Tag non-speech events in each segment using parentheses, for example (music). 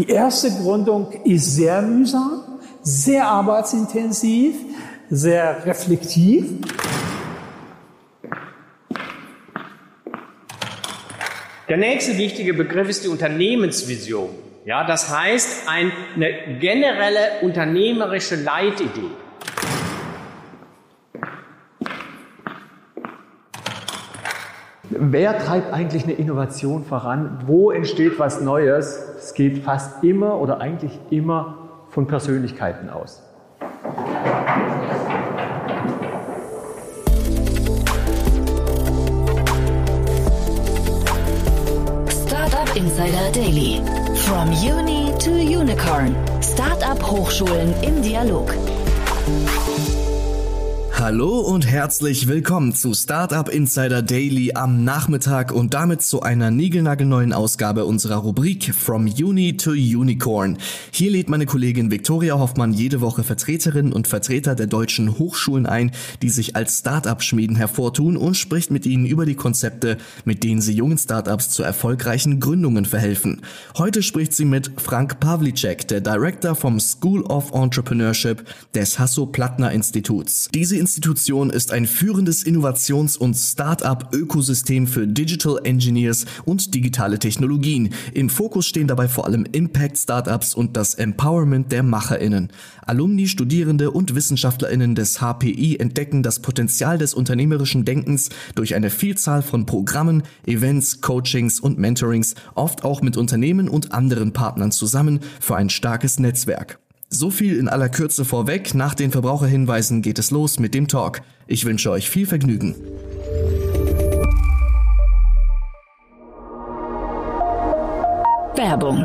Die erste Gründung ist sehr mühsam, sehr arbeitsintensiv, sehr reflektiv. Der nächste wichtige Begriff ist die Unternehmensvision. Ja, das heißt eine generelle unternehmerische Leitidee. Wer treibt eigentlich eine Innovation voran? Wo entsteht was Neues? Es geht fast immer oder eigentlich immer von Persönlichkeiten aus. Startup Insider Daily. From Uni to Unicorn. Startup Hochschulen im Dialog. Hallo und herzlich willkommen zu Startup Insider Daily am Nachmittag und damit zu einer niegelnagelneuen Ausgabe unserer Rubrik From Uni to Unicorn. Hier lädt meine Kollegin Viktoria Hoffmann jede Woche Vertreterinnen und Vertreter der deutschen Hochschulen ein, die sich als Startup-Schmieden hervortun und spricht mit ihnen über die Konzepte, mit denen sie jungen Startups zu erfolgreichen Gründungen verhelfen. Heute spricht sie mit Frank Pavlicek, der Director vom School of Entrepreneurship des Hasso-Plattner-Instituts. Diese Institution ist ein führendes Innovations- und Start-up-Ökosystem für Digital Engineers und digitale Technologien. Im Fokus stehen dabei vor allem Impact-Startups und das Empowerment der MacherInnen. Alumni, Studierende und WissenschaftlerInnen des HPI entdecken das Potenzial des unternehmerischen Denkens durch eine Vielzahl von Programmen, Events, Coachings und Mentorings, oft auch mit Unternehmen und anderen Partnern zusammen für ein starkes Netzwerk. So viel in aller Kürze vorweg. Nach den Verbraucherhinweisen geht es los mit dem Talk. Ich wünsche euch viel Vergnügen. Werbung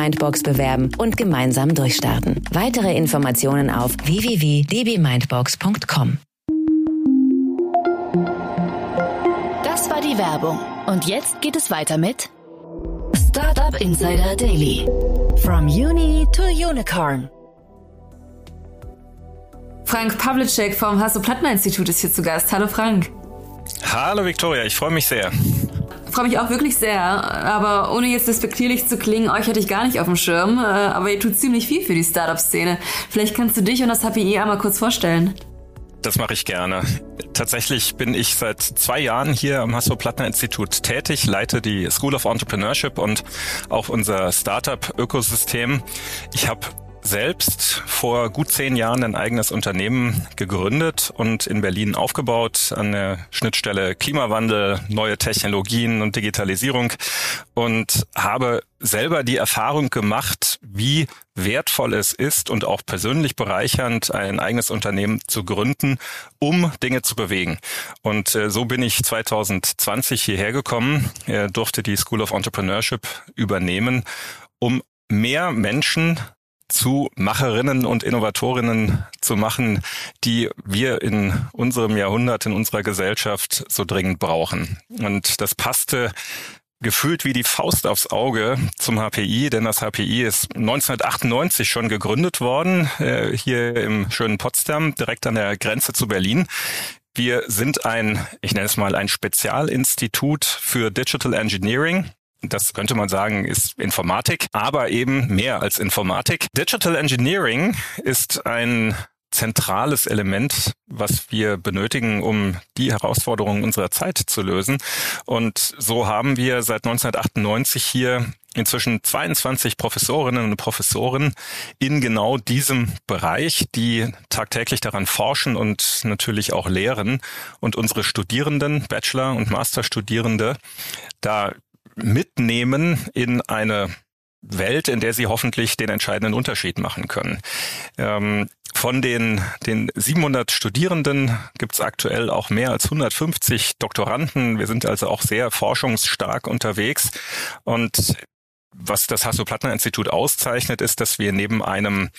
Mindbox bewerben und gemeinsam durchstarten. Weitere Informationen auf www.dbmindbox.com. Das war die Werbung. Und jetzt geht es weiter mit Startup Insider Daily. From Uni to Unicorn. Frank Pavlicek vom Hasso-Plattner-Institut ist hier zu Gast. Hallo Frank. Hallo Viktoria, ich freue mich sehr. Freue mich auch wirklich sehr, aber ohne jetzt despektierlich zu klingen, euch hatte ich gar nicht auf dem Schirm, äh, aber ihr tut ziemlich viel für die Startup-Szene. Vielleicht kannst du dich und das HPI einmal kurz vorstellen. Das mache ich gerne. Tatsächlich bin ich seit zwei Jahren hier am Hasso-Plattner-Institut tätig, leite die School of Entrepreneurship und auch unser Startup-Ökosystem. Ich habe selbst vor gut zehn Jahren ein eigenes Unternehmen gegründet und in Berlin aufgebaut an der Schnittstelle Klimawandel, neue Technologien und Digitalisierung und habe selber die Erfahrung gemacht, wie wertvoll es ist und auch persönlich bereichernd, ein eigenes Unternehmen zu gründen, um Dinge zu bewegen. Und äh, so bin ich 2020 hierher gekommen, äh, durfte die School of Entrepreneurship übernehmen, um mehr Menschen zu Macherinnen und Innovatorinnen zu machen, die wir in unserem Jahrhundert, in unserer Gesellschaft so dringend brauchen. Und das passte gefühlt wie die Faust aufs Auge zum HPI, denn das HPI ist 1998 schon gegründet worden, äh, hier im schönen Potsdam, direkt an der Grenze zu Berlin. Wir sind ein, ich nenne es mal ein Spezialinstitut für Digital Engineering. Das könnte man sagen, ist Informatik, aber eben mehr als Informatik. Digital Engineering ist ein zentrales Element, was wir benötigen, um die Herausforderungen unserer Zeit zu lösen. Und so haben wir seit 1998 hier inzwischen 22 Professorinnen und Professoren in genau diesem Bereich, die tagtäglich daran forschen und natürlich auch lehren und unsere Studierenden, Bachelor- und Masterstudierende da mitnehmen in eine Welt, in der sie hoffentlich den entscheidenden Unterschied machen können. Ähm, von den, den 700 Studierenden gibt es aktuell auch mehr als 150 Doktoranden. Wir sind also auch sehr forschungsstark unterwegs. Und was das Hasso-Plattner-Institut auszeichnet, ist, dass wir neben einem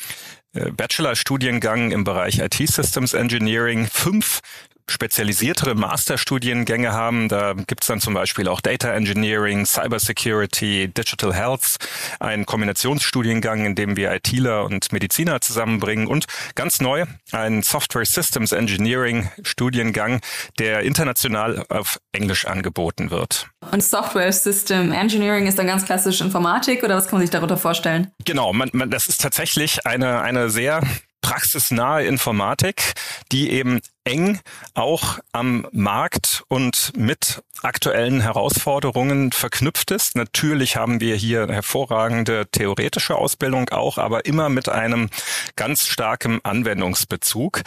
äh, Bachelor-Studiengang im Bereich IT Systems Engineering fünf spezialisiertere Masterstudiengänge haben. Da gibt's dann zum Beispiel auch Data Engineering, Cyber Security, Digital Health, ein Kombinationsstudiengang, in dem wir ITler und Mediziner zusammenbringen und ganz neu ein Software Systems Engineering Studiengang, der international auf Englisch angeboten wird. Und Software System Engineering ist dann ganz klassisch Informatik oder was kann man sich darunter vorstellen? Genau, man, man, das ist tatsächlich eine, eine sehr praxisnahe Informatik, die eben eng auch am Markt und mit aktuellen Herausforderungen verknüpft ist. Natürlich haben wir hier hervorragende theoretische Ausbildung auch, aber immer mit einem ganz starken Anwendungsbezug.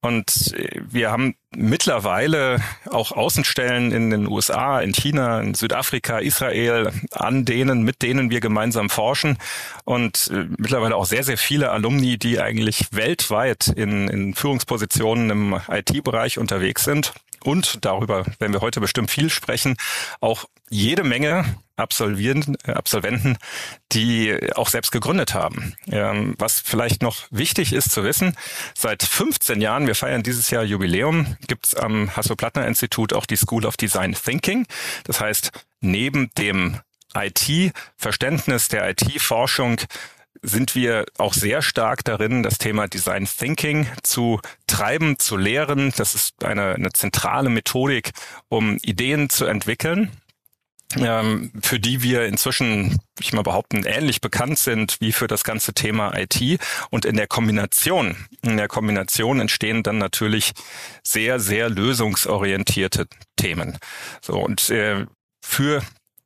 Und wir haben mittlerweile auch Außenstellen in den USA, in China, in Südafrika, Israel, an denen, mit denen wir gemeinsam forschen. Und äh, mittlerweile auch sehr, sehr viele Alumni, die eigentlich weltweit in, in Führungspositionen im IT-Bereich unterwegs sind und darüber werden wir heute bestimmt viel sprechen, auch jede Menge Absolvieren, äh, Absolventen, die auch selbst gegründet haben. Ähm, was vielleicht noch wichtig ist zu wissen, seit 15 Jahren, wir feiern dieses Jahr Jubiläum, gibt es am Hasso-Plattner-Institut auch die School of Design Thinking. Das heißt, neben dem IT-Verständnis der IT-Forschung sind wir auch sehr stark darin, das Thema Design Thinking zu treiben, zu lehren. Das ist eine, eine zentrale Methodik, um Ideen zu entwickeln ähm, für die wir inzwischen, ich mal behaupten, ähnlich bekannt sind wie für das ganze Thema IT. Und in der Kombination, in der Kombination entstehen dann natürlich sehr, sehr lösungsorientierte Themen. So und äh, für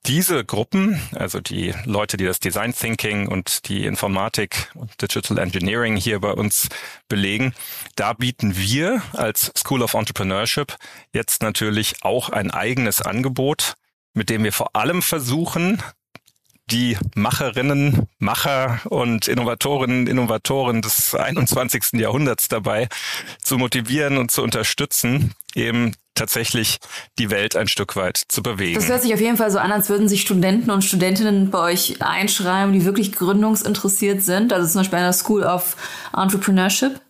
diese Gruppen, also die Leute, die das Design Thinking und die Informatik und Digital Engineering hier bei uns belegen, da bieten wir als School of Entrepreneurship jetzt natürlich auch ein eigenes Angebot, mit dem wir vor allem versuchen, die Macherinnen, Macher und Innovatorinnen, Innovatoren des 21. Jahrhunderts dabei zu motivieren und zu unterstützen, eben tatsächlich die Welt ein Stück weit zu bewegen. Das hört sich auf jeden Fall so an, als würden sich Studenten und Studentinnen bei euch einschreiben, die wirklich gründungsinteressiert sind. Also zum Beispiel an der School of Entrepreneurship.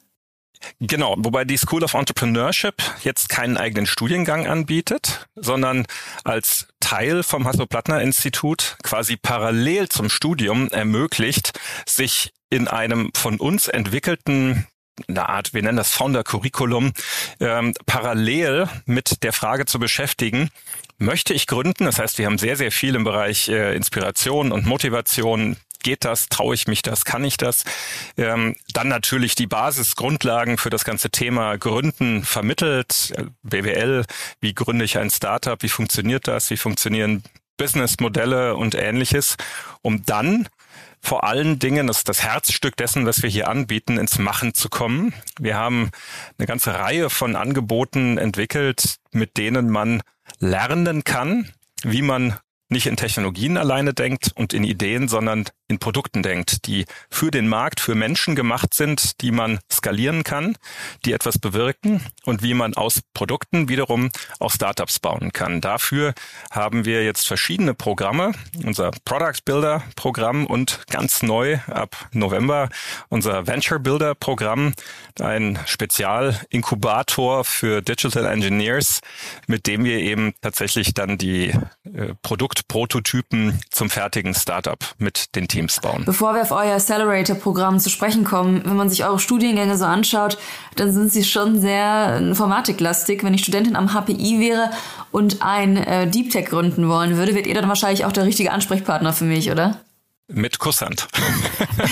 Genau, wobei die School of Entrepreneurship jetzt keinen eigenen Studiengang anbietet, sondern als Teil vom Hasso-Plattner-Institut quasi parallel zum Studium ermöglicht, sich in einem von uns entwickelten eine Art, wir nennen das Founder-Curriculum, ähm, parallel mit der Frage zu beschäftigen, möchte ich gründen? Das heißt, wir haben sehr, sehr viel im Bereich äh, Inspiration und Motivation. Geht das? Traue ich mich das? Kann ich das? Ähm, dann natürlich die Basisgrundlagen für das ganze Thema Gründen vermittelt. BWL, wie gründe ich ein Startup? Wie funktioniert das? Wie funktionieren Businessmodelle und ähnliches? Um dann vor allen Dingen, das ist das Herzstück dessen, was wir hier anbieten, ins Machen zu kommen. Wir haben eine ganze Reihe von Angeboten entwickelt, mit denen man lernen kann, wie man nicht in Technologien alleine denkt und in Ideen, sondern in Produkten denkt, die für den Markt, für Menschen gemacht sind, die man skalieren kann, die etwas bewirken und wie man aus Produkten wiederum auch Startups bauen kann. Dafür haben wir jetzt verschiedene Programme, unser Product Builder Programm und ganz neu ab November unser Venture Builder Programm, ein Spezialinkubator für Digital Engineers, mit dem wir eben tatsächlich dann die äh, Produktprototypen zum fertigen Startup mit den Teams bauen. Bevor wir auf euer Accelerator-Programm zu sprechen kommen, wenn man sich eure Studiengänge so anschaut, dann sind sie schon sehr informatiklastig. Wenn ich Studentin am HPI wäre und ein äh, Deep Tech gründen wollen würde, wärt ihr dann wahrscheinlich auch der richtige Ansprechpartner für mich, oder? Mit Kusshand.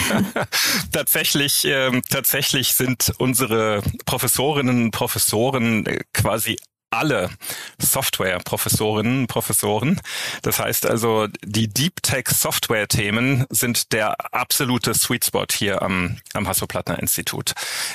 (laughs) tatsächlich, äh, tatsächlich sind unsere Professorinnen und Professoren äh, quasi alle Software-Professorinnen Professoren. Das heißt also, die Deep Tech Software-Themen sind der absolute Sweet Spot hier am, am Hasso-Plattner-Institut.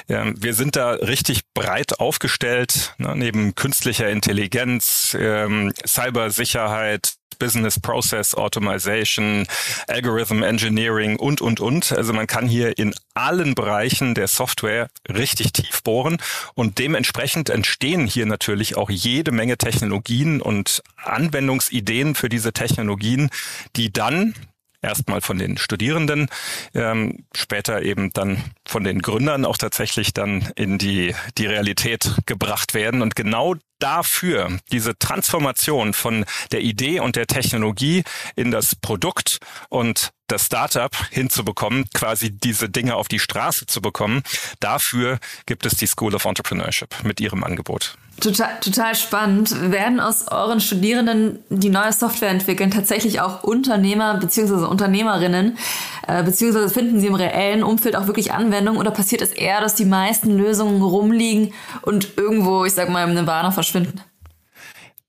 Ähm, wir sind da richtig breit aufgestellt, ne, neben künstlicher Intelligenz, ähm, Cybersicherheit, Business Process Automation, Algorithm Engineering und, und, und. Also man kann hier in allen Bereichen der Software richtig tief bohren und dementsprechend entstehen hier natürlich auch jede Menge Technologien und Anwendungsideen für diese Technologien, die dann erstmal von den Studierenden, ähm, später eben dann von den Gründern auch tatsächlich dann in die, die Realität gebracht werden. Und genau dafür, diese Transformation von der Idee und der Technologie in das Produkt und das Startup hinzubekommen, quasi diese Dinge auf die Straße zu bekommen, dafür gibt es die School of Entrepreneurship mit ihrem Angebot. Total, total spannend. Werden aus euren Studierenden, die neue Software entwickeln, tatsächlich auch Unternehmer bzw. Unternehmerinnen, äh, beziehungsweise finden sie im reellen Umfeld auch wirklich Anwendung oder passiert es eher, dass die meisten Lösungen rumliegen und irgendwo, ich sag mal, im Nirvana verschwinden?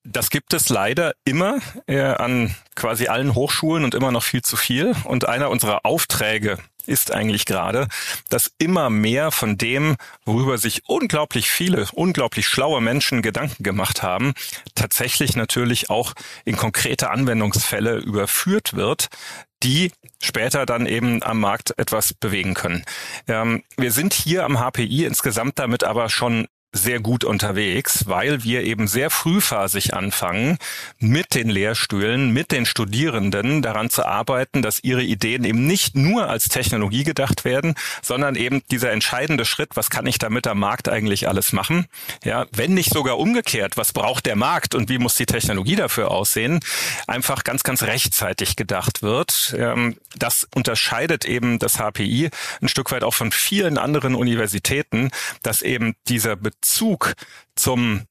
Das gibt es leider immer äh, an quasi allen Hochschulen und immer noch viel zu viel. Und einer unserer Aufträge ist eigentlich gerade, dass immer mehr von dem, worüber sich unglaublich viele, unglaublich schlaue Menschen Gedanken gemacht haben, tatsächlich natürlich auch in konkrete Anwendungsfälle überführt wird, die später dann eben am Markt etwas bewegen können. Ähm, wir sind hier am HPI insgesamt damit aber schon sehr gut unterwegs, weil wir eben sehr frühphasig anfangen, mit den Lehrstühlen, mit den Studierenden daran zu arbeiten, dass ihre Ideen eben nicht nur als Technologie gedacht werden, sondern eben dieser entscheidende Schritt, was kann ich damit am Markt eigentlich alles machen? Ja, wenn nicht sogar umgekehrt, was braucht der Markt und wie muss die Technologie dafür aussehen? Einfach ganz, ganz rechtzeitig gedacht wird. Ähm, das unterscheidet eben das HPI ein Stück weit auch von vielen anderen Universitäten, dass eben dieser Bezug zum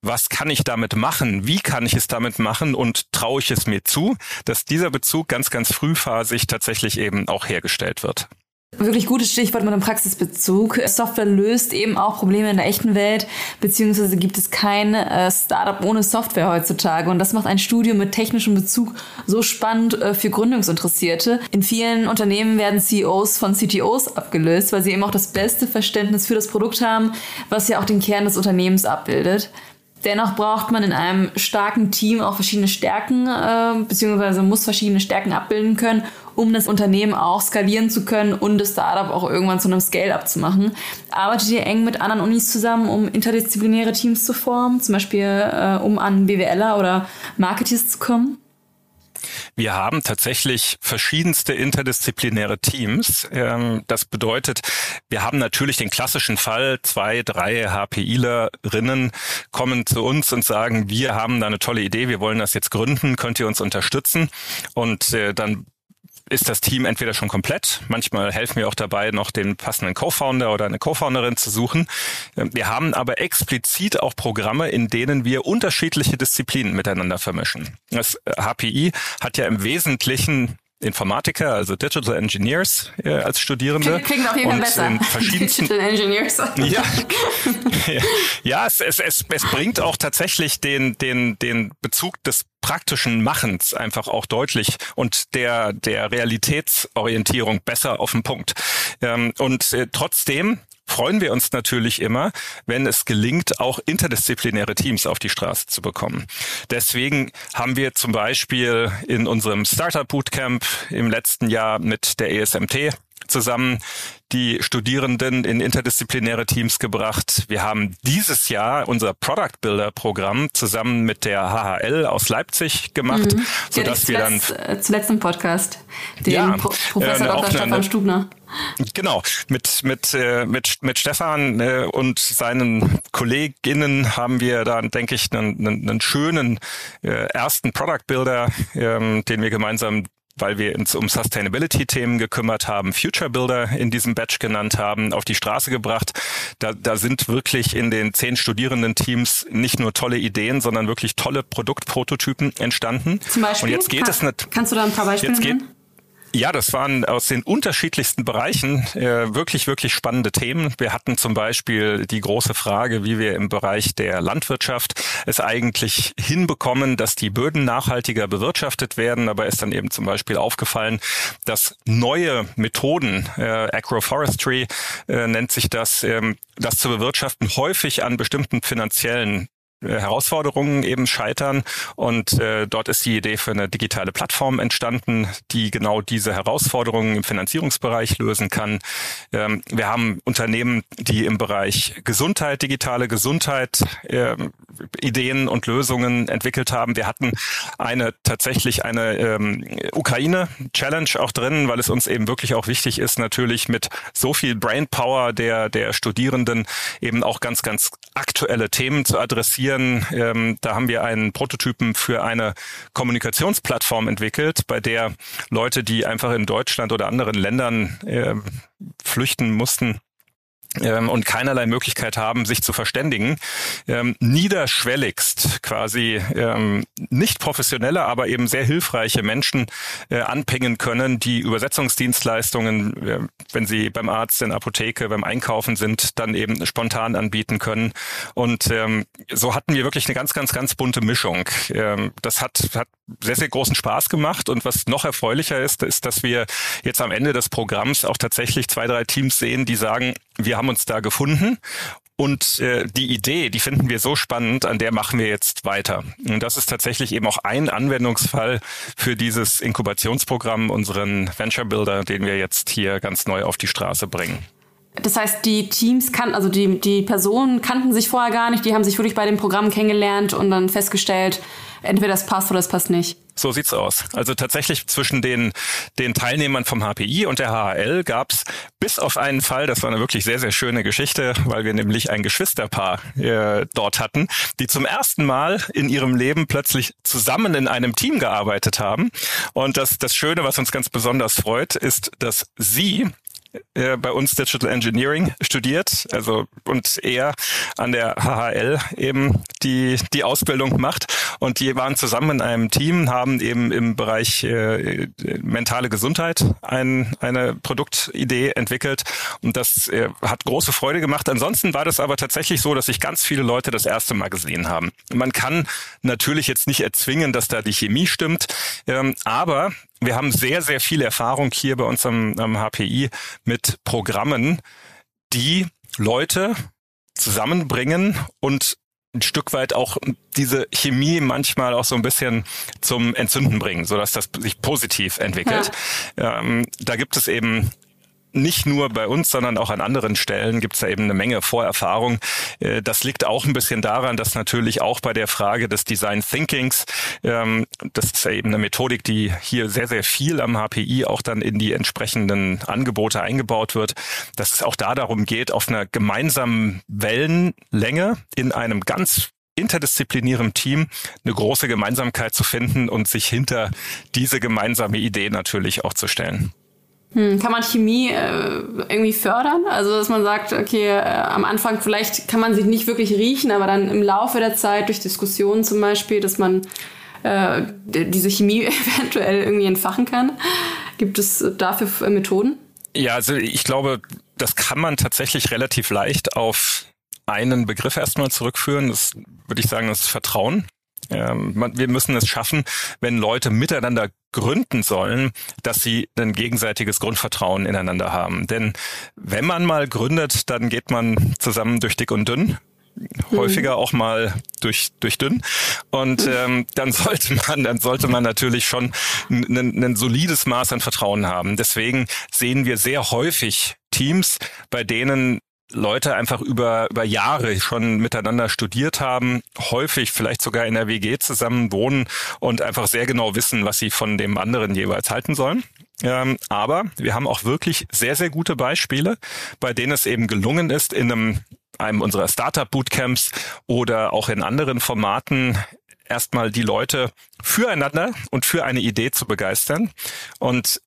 was kann ich damit machen? Wie kann ich es damit machen? Und traue ich es mir zu, dass dieser Bezug ganz, ganz frühphasig tatsächlich eben auch hergestellt wird? Wirklich gutes Stichwort mit dem Praxisbezug. Software löst eben auch Probleme in der echten Welt, beziehungsweise gibt es kein äh, Startup ohne Software heutzutage. Und das macht ein Studium mit technischem Bezug so spannend äh, für Gründungsinteressierte. In vielen Unternehmen werden CEOs von CTOs abgelöst, weil sie eben auch das beste Verständnis für das Produkt haben, was ja auch den Kern des Unternehmens abbildet. Dennoch braucht man in einem starken Team auch verschiedene Stärken, äh, beziehungsweise muss verschiedene Stärken abbilden können, um das Unternehmen auch skalieren zu können und das Startup auch irgendwann zu einem Scale-up zu machen. Arbeitet ihr eng mit anderen Unis zusammen, um interdisziplinäre Teams zu formen, zum Beispiel äh, um an BWLer oder Marketeers zu kommen? Wir haben tatsächlich verschiedenste interdisziplinäre Teams. Ähm, das bedeutet, wir haben natürlich den klassischen Fall, zwei, drei HPIlerinnen kommen zu uns und sagen, wir haben da eine tolle Idee, wir wollen das jetzt gründen, könnt ihr uns unterstützen? Und äh, dann ist das Team entweder schon komplett. Manchmal helfen wir auch dabei, noch den passenden Co-Founder oder eine Co-Founderin zu suchen. Wir haben aber explizit auch Programme, in denen wir unterschiedliche Disziplinen miteinander vermischen. Das HPI hat ja im Wesentlichen Informatiker, also Digital Engineers äh, als Studierende. Klingt auf jeden Fall besser. In verschiedensten, Digital Engineers. (laughs) Ja, (laughs) ja es, es, es, es bringt auch tatsächlich den, den, den Bezug des praktischen Machens einfach auch deutlich und der, der Realitätsorientierung besser auf den Punkt. Ähm, und äh, trotzdem freuen wir uns natürlich immer, wenn es gelingt, auch interdisziplinäre Teams auf die Straße zu bekommen. Deswegen haben wir zum Beispiel in unserem Startup Bootcamp im letzten Jahr mit der ESMT zusammen die Studierenden in interdisziplinäre Teams gebracht. Wir haben dieses Jahr unser Product Builder Programm zusammen mit der HHL aus Leipzig gemacht, mhm. sodass ja, wir dann äh, zuletzt im Podcast den ja, Pro Professor äh, Dr. Stefan Stubner. Genau, mit mit äh, mit mit Stefan äh, und seinen Kolleginnen haben wir da, denke ich, einen, einen, einen schönen äh, ersten Product Builder, ähm, den wir gemeinsam weil wir uns um Sustainability-Themen gekümmert haben, Future Builder in diesem Batch genannt haben, auf die Straße gebracht. Da, da sind wirklich in den zehn Studierendenteams nicht nur tolle Ideen, sondern wirklich tolle Produktprototypen entstanden. Zum Beispiel? Und jetzt geht Kann, es nicht. Kannst du da ein paar Beispiele jetzt geht, ja, das waren aus den unterschiedlichsten Bereichen äh, wirklich, wirklich spannende Themen. Wir hatten zum Beispiel die große Frage, wie wir im Bereich der Landwirtschaft es eigentlich hinbekommen, dass die Böden nachhaltiger bewirtschaftet werden. Aber ist dann eben zum Beispiel aufgefallen, dass neue Methoden, äh, Agroforestry äh, nennt sich das, ähm, das zu bewirtschaften, häufig an bestimmten finanziellen Herausforderungen eben scheitern. Und äh, dort ist die Idee für eine digitale Plattform entstanden, die genau diese Herausforderungen im Finanzierungsbereich lösen kann. Ähm, wir haben Unternehmen, die im Bereich Gesundheit, digitale Gesundheit, äh, Ideen und Lösungen entwickelt haben. Wir hatten eine tatsächlich eine ähm, Ukraine-Challenge auch drin, weil es uns eben wirklich auch wichtig ist, natürlich mit so viel Brainpower der der Studierenden eben auch ganz ganz aktuelle Themen zu adressieren präsentieren. Ähm, da haben wir einen Prototypen für eine Kommunikationsplattform entwickelt, bei der Leute, die einfach in Deutschland oder anderen Ländern äh, flüchten mussten, ähm, und keinerlei Möglichkeit haben, sich zu verständigen, ähm, niederschwelligst quasi ähm, nicht professionelle, aber eben sehr hilfreiche Menschen äh, anpingen können, die Übersetzungsdienstleistungen, äh, wenn sie beim Arzt, in Apotheke, beim Einkaufen sind, dann eben spontan anbieten können. Und ähm, so hatten wir wirklich eine ganz, ganz, ganz bunte Mischung. Ähm, das hat, hat sehr, sehr großen Spaß gemacht. Und was noch erfreulicher ist, ist, dass wir jetzt am Ende des Programms auch tatsächlich zwei, drei Teams sehen, die sagen, wir haben uns da gefunden und äh, die Idee, die finden wir so spannend, an der machen wir jetzt weiter. Und das ist tatsächlich eben auch ein Anwendungsfall für dieses Inkubationsprogramm, unseren Venture Builder, den wir jetzt hier ganz neu auf die Straße bringen. Das heißt, die Teams kannten, also die, die Personen kannten sich vorher gar nicht, die haben sich wirklich bei dem Programm kennengelernt und dann festgestellt, entweder das passt oder das passt nicht. So sieht's aus. Also tatsächlich zwischen den, den Teilnehmern vom HPI und der HHL gab's bis auf einen Fall, das war eine wirklich sehr, sehr schöne Geschichte, weil wir nämlich ein Geschwisterpaar äh, dort hatten, die zum ersten Mal in ihrem Leben plötzlich zusammen in einem Team gearbeitet haben. Und das, das Schöne, was uns ganz besonders freut, ist, dass sie äh, bei uns Digital Engineering studiert, also und er an der HHL eben die die Ausbildung macht und die waren zusammen in einem Team, haben eben im Bereich äh, mentale Gesundheit ein, eine Produktidee entwickelt und das äh, hat große Freude gemacht. Ansonsten war das aber tatsächlich so, dass sich ganz viele Leute das erste Mal gesehen haben. Man kann natürlich jetzt nicht erzwingen, dass da die Chemie stimmt, ähm, aber wir haben sehr, sehr viel Erfahrung hier bei uns am, am HPI mit Programmen, die Leute zusammenbringen und ein Stück weit auch diese Chemie manchmal auch so ein bisschen zum Entzünden bringen, so dass das sich positiv entwickelt. Ja. Ähm, da gibt es eben nicht nur bei uns, sondern auch an anderen Stellen gibt es da eben eine Menge Vorerfahrung. Äh, das liegt auch ein bisschen daran, dass natürlich auch bei der Frage des Design Thinkings, ähm, das ist ja eben eine Methodik, die hier sehr, sehr viel am HPI auch dann in die entsprechenden Angebote eingebaut wird, dass es auch da darum geht, auf einer gemeinsamen Wellenlänge in einem ganz interdisziplinierem Team eine große Gemeinsamkeit zu finden und sich hinter diese gemeinsame Idee natürlich auch zu stellen. Hm, kann man Chemie äh, irgendwie fördern? Also, dass man sagt, okay, äh, am Anfang vielleicht kann man sich nicht wirklich riechen, aber dann im Laufe der Zeit, durch Diskussionen zum Beispiel, dass man äh, diese Chemie (laughs) eventuell irgendwie entfachen kann. Gibt es dafür Methoden? Ja, also ich glaube, das kann man tatsächlich relativ leicht auf einen Begriff erstmal zurückführen. Das würde ich sagen, das ist Vertrauen. Ähm, wir müssen es schaffen, wenn Leute miteinander gründen sollen, dass sie ein gegenseitiges Grundvertrauen ineinander haben. Denn wenn man mal gründet, dann geht man zusammen durch dick und dünn. Häufiger auch mal durch durch dünn. Und ähm, dann sollte man dann sollte man natürlich schon ein solides Maß an Vertrauen haben. Deswegen sehen wir sehr häufig Teams, bei denen Leute einfach über, über Jahre schon miteinander studiert haben, häufig vielleicht sogar in der WG zusammen wohnen und einfach sehr genau wissen, was sie von dem anderen jeweils halten sollen. Ähm, aber wir haben auch wirklich sehr, sehr gute Beispiele, bei denen es eben gelungen ist, in einem, einem unserer Startup-Bootcamps oder auch in anderen Formaten erstmal die Leute füreinander und für eine Idee zu begeistern. Und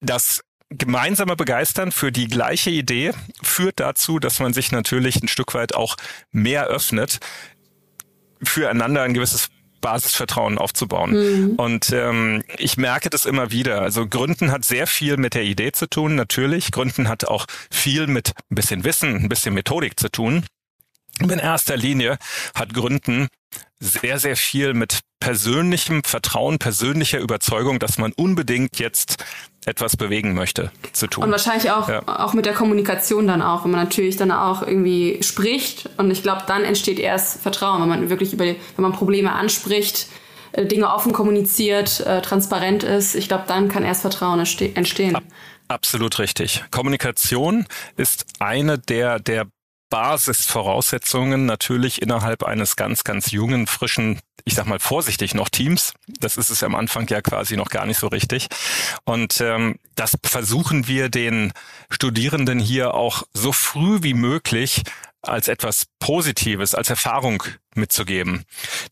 das gemeinsame Begeistern für die gleiche Idee führt dazu, dass man sich natürlich ein Stück weit auch mehr öffnet, füreinander ein gewisses Basisvertrauen aufzubauen. Mhm. Und ähm, ich merke das immer wieder. Also Gründen hat sehr viel mit der Idee zu tun, natürlich. Gründen hat auch viel mit ein bisschen Wissen, ein bisschen Methodik zu tun. In erster Linie hat Gründen sehr, sehr viel mit persönlichem Vertrauen, persönlicher Überzeugung, dass man unbedingt jetzt etwas bewegen möchte, zu tun. Und wahrscheinlich auch, ja. auch mit der Kommunikation dann auch, wenn man natürlich dann auch irgendwie spricht. Und ich glaube, dann entsteht erst Vertrauen, wenn man wirklich über, wenn man Probleme anspricht, äh, Dinge offen kommuniziert, äh, transparent ist. Ich glaube, dann kann erst Vertrauen entstehen. Absolut richtig. Kommunikation ist eine der, der Basisvoraussetzungen natürlich innerhalb eines ganz, ganz jungen, frischen, ich sag mal vorsichtig noch Teams. Das ist es am Anfang ja quasi noch gar nicht so richtig. Und ähm, das versuchen wir den Studierenden hier auch so früh wie möglich als etwas Positives, als Erfahrung mitzugeben.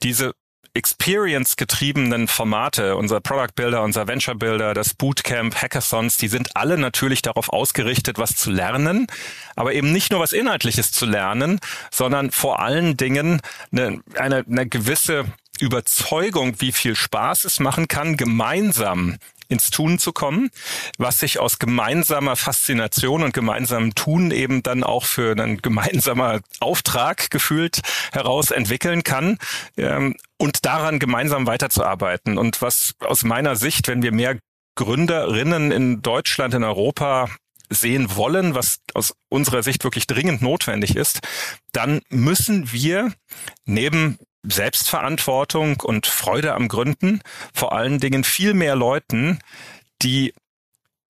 Diese Experience-getriebenen Formate, unser Product Builder, unser Venture Builder, das Bootcamp, Hackathons, die sind alle natürlich darauf ausgerichtet, was zu lernen, aber eben nicht nur was Inhaltliches zu lernen, sondern vor allen Dingen eine, eine, eine gewisse Überzeugung, wie viel Spaß es machen kann, gemeinsam ins Tun zu kommen, was sich aus gemeinsamer Faszination und gemeinsamem Tun eben dann auch für einen (laughs) gemeinsamer Auftrag gefühlt heraus entwickeln kann. Ähm, und daran gemeinsam weiterzuarbeiten. Und was aus meiner Sicht, wenn wir mehr Gründerinnen in Deutschland, in Europa sehen wollen, was aus unserer Sicht wirklich dringend notwendig ist, dann müssen wir neben Selbstverantwortung und Freude am Gründen, vor allen Dingen viel mehr Leuten, die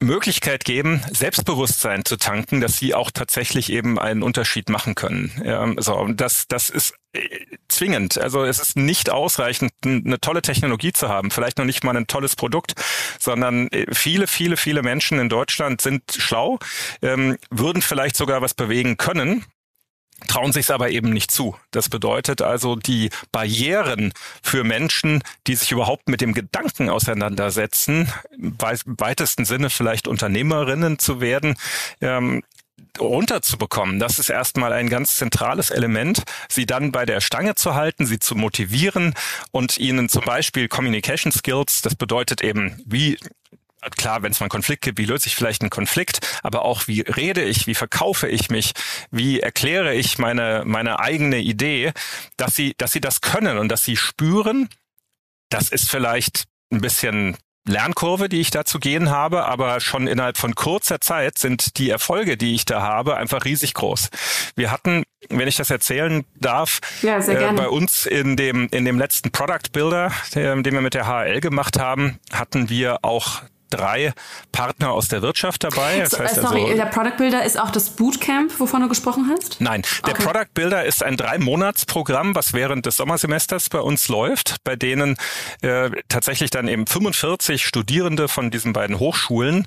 Möglichkeit geben, Selbstbewusstsein zu tanken, dass sie auch tatsächlich eben einen Unterschied machen können. Ja, so, das, das ist äh, zwingend. Also es ist nicht ausreichend, eine tolle Technologie zu haben, vielleicht noch nicht mal ein tolles Produkt, sondern äh, viele, viele, viele Menschen in Deutschland sind schlau, ähm, würden vielleicht sogar was bewegen können, trauen sich es aber eben nicht zu. Das bedeutet also, die Barrieren für Menschen, die sich überhaupt mit dem Gedanken auseinandersetzen, im weitesten Sinne vielleicht Unternehmerinnen zu werden, ähm, runterzubekommen. Das ist erstmal ein ganz zentrales Element, sie dann bei der Stange zu halten, sie zu motivieren und ihnen zum Beispiel Communication Skills, das bedeutet eben, wie klar, wenn es mal einen Konflikt gibt, wie löse ich vielleicht einen Konflikt, aber auch wie rede ich, wie verkaufe ich mich, wie erkläre ich meine, meine eigene Idee, dass sie, dass sie das können und dass sie spüren, das ist vielleicht ein bisschen Lernkurve, die ich da zu gehen habe, aber schon innerhalb von kurzer Zeit sind die Erfolge, die ich da habe, einfach riesig groß. Wir hatten, wenn ich das erzählen darf, ja, äh, bei uns in dem in dem letzten Product Builder, den wir mit der HL gemacht haben, hatten wir auch drei Partner aus der Wirtschaft dabei. Das heißt sorry, also, der Product Builder ist auch das Bootcamp, wovon du gesprochen hast? Nein, der okay. Product Builder ist ein Drei-Monats-Programm, was während des Sommersemesters bei uns läuft, bei denen äh, tatsächlich dann eben 45 Studierende von diesen beiden Hochschulen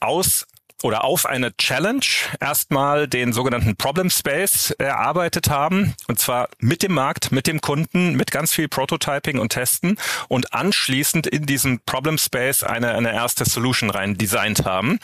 aus oder auf eine Challenge erstmal den sogenannten Problem Space erarbeitet haben. Und zwar mit dem Markt, mit dem Kunden, mit ganz viel Prototyping und Testen und anschließend in diesen Problem Space eine, eine erste Solution rein designt haben.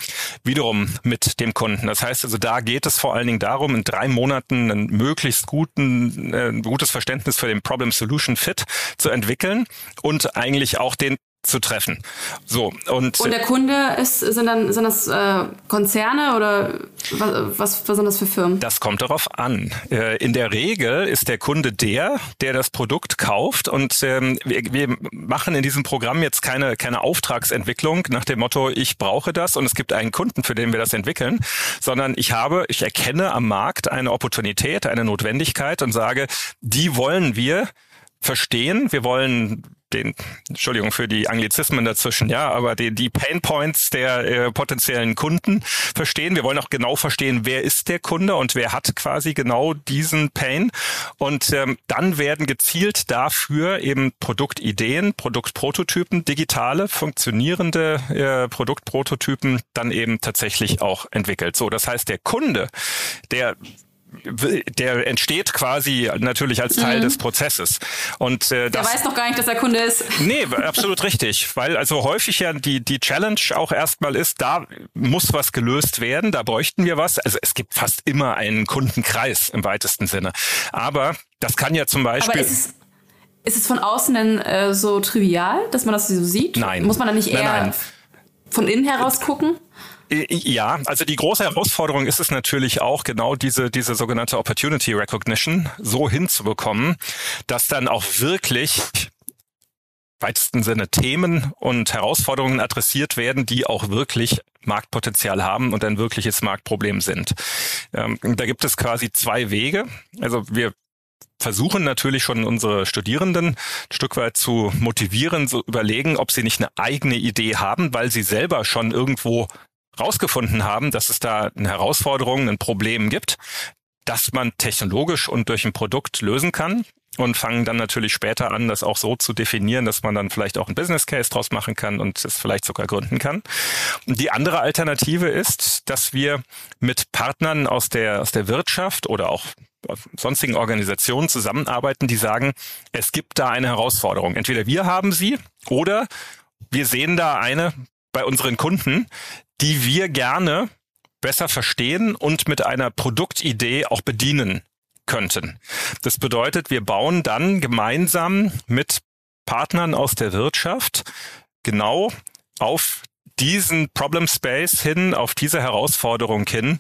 Wiederum mit dem Kunden. Das heißt also, da geht es vor allen Dingen darum, in drei Monaten ein möglichst guten, äh, gutes Verständnis für den Problem Solution Fit zu entwickeln und eigentlich auch den zu treffen. So und und der Kunde ist sind dann sind das äh, Konzerne oder was, was sind das für Firmen? Das kommt darauf an. Äh, in der Regel ist der Kunde der, der das Produkt kauft und ähm, wir, wir machen in diesem Programm jetzt keine keine Auftragsentwicklung nach dem Motto ich brauche das und es gibt einen Kunden für den wir das entwickeln, sondern ich habe ich erkenne am Markt eine Opportunität, eine Notwendigkeit und sage die wollen wir verstehen. Wir wollen den, Entschuldigung für die Anglizismen dazwischen, ja, aber die, die Pain Points der äh, potenziellen Kunden verstehen. Wir wollen auch genau verstehen, wer ist der Kunde und wer hat quasi genau diesen Pain. Und ähm, dann werden gezielt dafür eben Produktideen, Produktprototypen, digitale, funktionierende äh, Produktprototypen dann eben tatsächlich auch entwickelt. So, das heißt, der Kunde, der der entsteht quasi natürlich als Teil mhm. des Prozesses. Und äh, das, der weiß noch gar nicht, dass er Kunde ist. (laughs) Nee, absolut richtig, weil also häufig ja die die Challenge auch erstmal ist, da muss was gelöst werden, da bräuchten wir was. Also es gibt fast immer einen Kundenkreis im weitesten Sinne, aber das kann ja zum Beispiel. Aber ist es, ist es von außen denn äh, so trivial, dass man das so sieht? Nein. Muss man da nicht eher nein, nein. von innen heraus gucken? Äh, ja, also die große Herausforderung ist es natürlich auch, genau diese, diese sogenannte Opportunity Recognition so hinzubekommen, dass dann auch wirklich weitesten Sinne Themen und Herausforderungen adressiert werden, die auch wirklich Marktpotenzial haben und ein wirkliches Marktproblem sind. Ähm, da gibt es quasi zwei Wege. Also wir versuchen natürlich schon unsere Studierenden ein Stück weit zu motivieren, zu überlegen, ob sie nicht eine eigene Idee haben, weil sie selber schon irgendwo rausgefunden haben, dass es da eine Herausforderung, ein Problem gibt, das man technologisch und durch ein Produkt lösen kann und fangen dann natürlich später an, das auch so zu definieren, dass man dann vielleicht auch ein Business Case draus machen kann und es vielleicht sogar gründen kann. Die andere Alternative ist, dass wir mit Partnern aus der, aus der Wirtschaft oder auch sonstigen Organisationen zusammenarbeiten, die sagen, es gibt da eine Herausforderung. Entweder wir haben sie oder wir sehen da eine bei unseren Kunden, die wir gerne besser verstehen und mit einer Produktidee auch bedienen könnten. Das bedeutet, wir bauen dann gemeinsam mit Partnern aus der Wirtschaft genau auf diesen Problem Space hin, auf diese Herausforderung hin,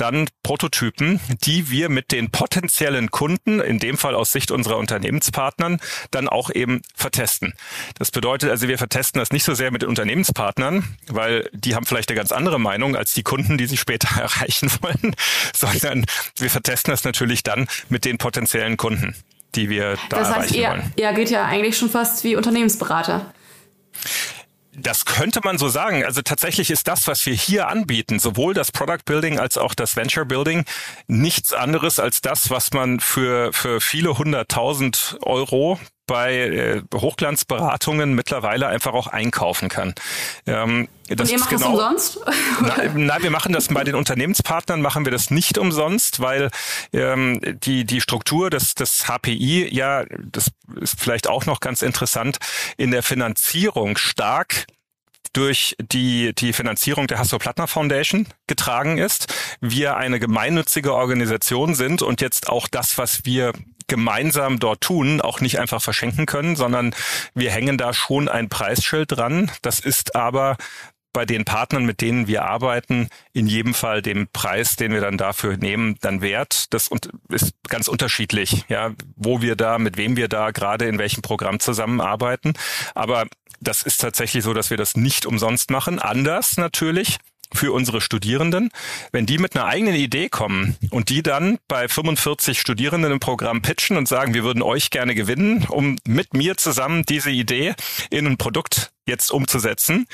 dann Prototypen, die wir mit den potenziellen Kunden, in dem Fall aus Sicht unserer Unternehmenspartnern, dann auch eben vertesten. Das bedeutet also, wir vertesten das nicht so sehr mit den Unternehmenspartnern, weil die haben vielleicht eine ganz andere Meinung als die Kunden, die sie später (laughs) erreichen wollen, sondern wir vertesten das natürlich dann mit den potenziellen Kunden, die wir da das heißt, erreichen ihr, wollen. Ihr geht ja eigentlich schon fast wie Unternehmensberater. Das könnte man so sagen. Also tatsächlich ist das, was wir hier anbieten, sowohl das Product Building als auch das Venture Building, nichts anderes als das, was man für, für viele hunderttausend Euro bei äh, Hochglanzberatungen mittlerweile einfach auch einkaufen kann. Ähm, das Und ihr macht genau, das umsonst? (laughs) Nein, nein, wir machen das bei den Unternehmenspartnern machen wir das nicht umsonst, weil ähm, die die Struktur des des HPI ja, das ist vielleicht auch noch ganz interessant in der Finanzierung stark durch die, die Finanzierung der Hasso-Plattner Foundation getragen ist. Wir eine gemeinnützige Organisation sind und jetzt auch das, was wir gemeinsam dort tun, auch nicht einfach verschenken können, sondern wir hängen da schon ein Preisschild dran. Das ist aber bei den Partnern, mit denen wir arbeiten, in jedem Fall dem Preis, den wir dann dafür nehmen, dann wert. Das ist ganz unterschiedlich, ja, wo wir da, mit wem wir da gerade in welchem Programm zusammenarbeiten. Aber das ist tatsächlich so, dass wir das nicht umsonst machen. Anders natürlich für unsere Studierenden. Wenn die mit einer eigenen Idee kommen und die dann bei 45 Studierenden im Programm pitchen und sagen, wir würden euch gerne gewinnen, um mit mir zusammen diese Idee in ein Produkt jetzt umzusetzen,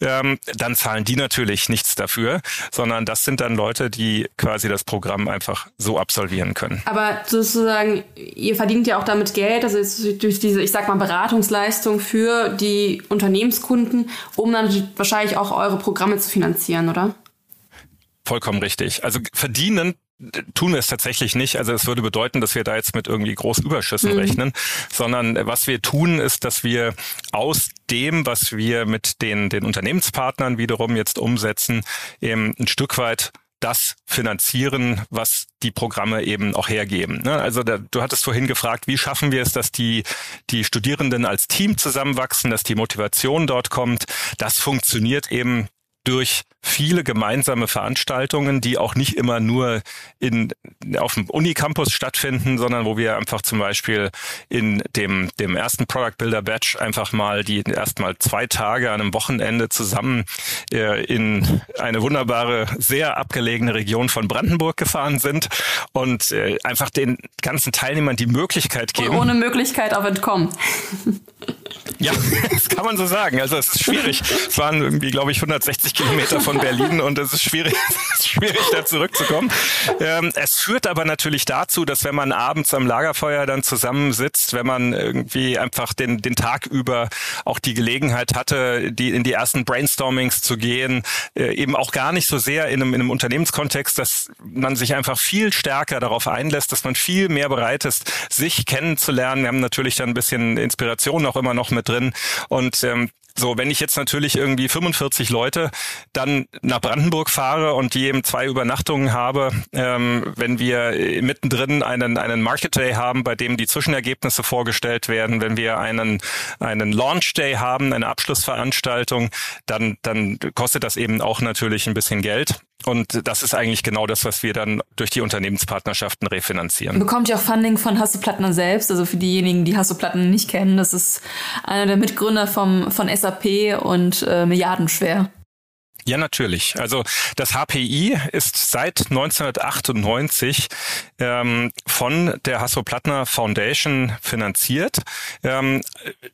ähm, dann zahlen die natürlich nichts dafür, sondern das sind dann Leute, die quasi das Programm einfach so absolvieren können. Aber sozusagen, ihr verdient ja auch damit Geld, also durch diese, ich sag mal, Beratungsleistung für die Unternehmenskunden, um dann wahrscheinlich auch eure Programme zu finanzieren, oder? Vollkommen richtig. Also verdienen tun wir es tatsächlich nicht. Also es würde bedeuten, dass wir da jetzt mit irgendwie großen Überschüssen mhm. rechnen, sondern was wir tun, ist, dass wir aus dem, was wir mit den, den Unternehmenspartnern wiederum jetzt umsetzen, eben ein Stück weit das finanzieren, was die Programme eben auch hergeben. Ne? Also da, du hattest vorhin gefragt, wie schaffen wir es, dass die, die Studierenden als Team zusammenwachsen, dass die Motivation dort kommt. Das funktioniert eben durch viele gemeinsame Veranstaltungen, die auch nicht immer nur in, auf dem Unicampus stattfinden, sondern wo wir einfach zum Beispiel in dem, dem ersten Product Builder Batch einfach mal die erstmal zwei Tage an einem Wochenende zusammen äh, in eine wunderbare, sehr abgelegene Region von Brandenburg gefahren sind und äh, einfach den ganzen Teilnehmern die Möglichkeit geben. Und ohne Möglichkeit auf Entkommen. Ja, (laughs) das kann man so sagen. Also es ist schwierig. Es waren irgendwie, glaube ich, 160 Kilometer von Berlin und es ist schwierig, (laughs) schwierig da zurückzukommen. Ähm, es führt aber natürlich dazu, dass wenn man abends am Lagerfeuer dann zusammensitzt, wenn man irgendwie einfach den, den Tag über auch die Gelegenheit hatte, die in die ersten Brainstormings zu gehen, äh, eben auch gar nicht so sehr in einem, in einem Unternehmenskontext, dass man sich einfach viel stärker darauf einlässt, dass man viel mehr bereit ist, sich kennenzulernen. Wir haben natürlich dann ein bisschen Inspiration auch immer noch mit drin. Und ähm, so, wenn ich jetzt natürlich irgendwie 45 Leute dann nach Brandenburg fahre und die eben zwei Übernachtungen habe, ähm, wenn wir mittendrin einen, einen Market Day haben, bei dem die Zwischenergebnisse vorgestellt werden, wenn wir einen, einen Launch Day haben, eine Abschlussveranstaltung, dann, dann kostet das eben auch natürlich ein bisschen Geld. Und das ist eigentlich genau das, was wir dann durch die Unternehmenspartnerschaften refinanzieren. Bekommt ihr auch Funding von Hasso Plattner selbst? Also für diejenigen, die Hasso Plattner nicht kennen, das ist einer der Mitgründer vom, von SAP und äh, milliardenschwer. Ja, natürlich. Also das HPI ist seit 1998 ähm, von der Hasso-Plattner Foundation finanziert. Ähm,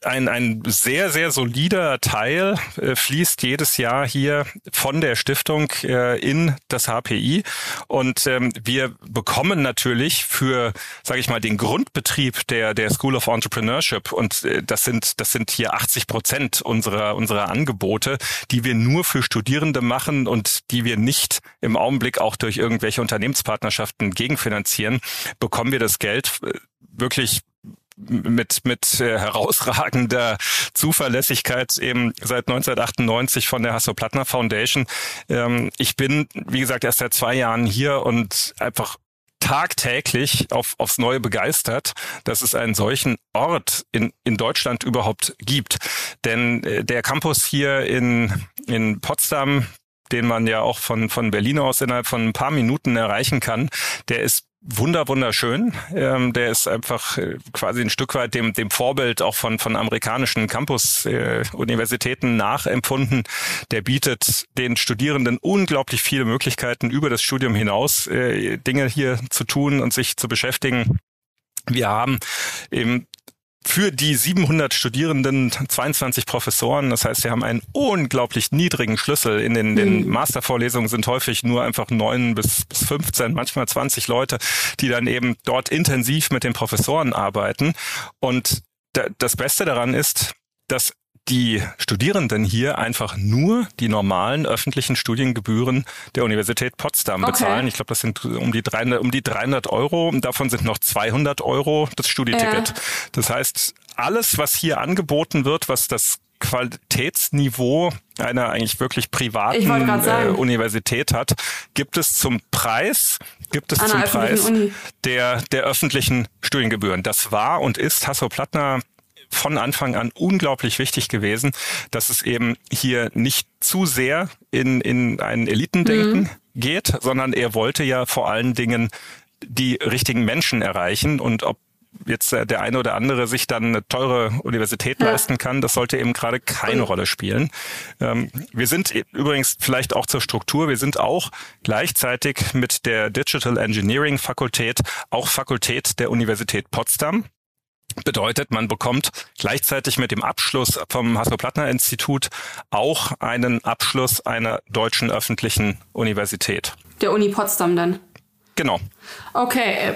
ein, ein sehr, sehr solider Teil äh, fließt jedes Jahr hier von der Stiftung äh, in das HPI. Und ähm, wir bekommen natürlich für, sage ich mal, den Grundbetrieb der, der School of Entrepreneurship, und äh, das sind, das sind hier 80 Prozent unserer, unserer Angebote, die wir nur für Studierende machen und die wir nicht im Augenblick auch durch irgendwelche Unternehmenspartnerschaften gegenfinanzieren, bekommen wir das Geld äh, wirklich mit mit äh, herausragender Zuverlässigkeit eben seit 1998 von der Hasso-Plattner Foundation. Ähm, ich bin, wie gesagt, erst seit zwei Jahren hier und einfach tagtäglich auf, aufs Neue begeistert, dass es einen solchen Ort in, in Deutschland überhaupt gibt. Denn äh, der Campus hier in, in Potsdam, den man ja auch von, von Berlin aus innerhalb von ein paar Minuten erreichen kann, der ist wunder wunderschön. Ähm, der ist einfach äh, quasi ein Stück weit dem dem Vorbild auch von von amerikanischen Campus äh, Universitäten nachempfunden. Der bietet den Studierenden unglaublich viele Möglichkeiten über das Studium hinaus äh, Dinge hier zu tun und sich zu beschäftigen. Wir haben eben für die 700 Studierenden 22 Professoren. Das heißt, sie haben einen unglaublich niedrigen Schlüssel. In den, den mhm. Mastervorlesungen sind häufig nur einfach neun bis, bis 15, manchmal 20 Leute, die dann eben dort intensiv mit den Professoren arbeiten. Und das Beste daran ist, dass die Studierenden hier einfach nur die normalen öffentlichen Studiengebühren der Universität Potsdam okay. bezahlen. Ich glaube, das sind um die 300, um die 300 Euro. Und davon sind noch 200 Euro das Studieticket. Ja. Das heißt, alles, was hier angeboten wird, was das Qualitätsniveau einer eigentlich wirklich privaten äh, Universität hat, gibt es zum Preis, gibt es zum Preis der, der öffentlichen Studiengebühren. Das war und ist Hasso-Plattner von Anfang an unglaublich wichtig gewesen, dass es eben hier nicht zu sehr in, in ein Elitendenken mhm. geht, sondern er wollte ja vor allen Dingen die richtigen Menschen erreichen und ob jetzt der eine oder andere sich dann eine teure Universität ja. leisten kann, das sollte eben gerade keine Rolle spielen. Ähm, wir sind übrigens vielleicht auch zur Struktur, wir sind auch gleichzeitig mit der Digital Engineering Fakultät auch Fakultät der Universität Potsdam. Bedeutet, man bekommt gleichzeitig mit dem Abschluss vom Hasso-Plattner-Institut auch einen Abschluss einer deutschen öffentlichen Universität. Der Uni Potsdam dann? Genau. Okay, äh,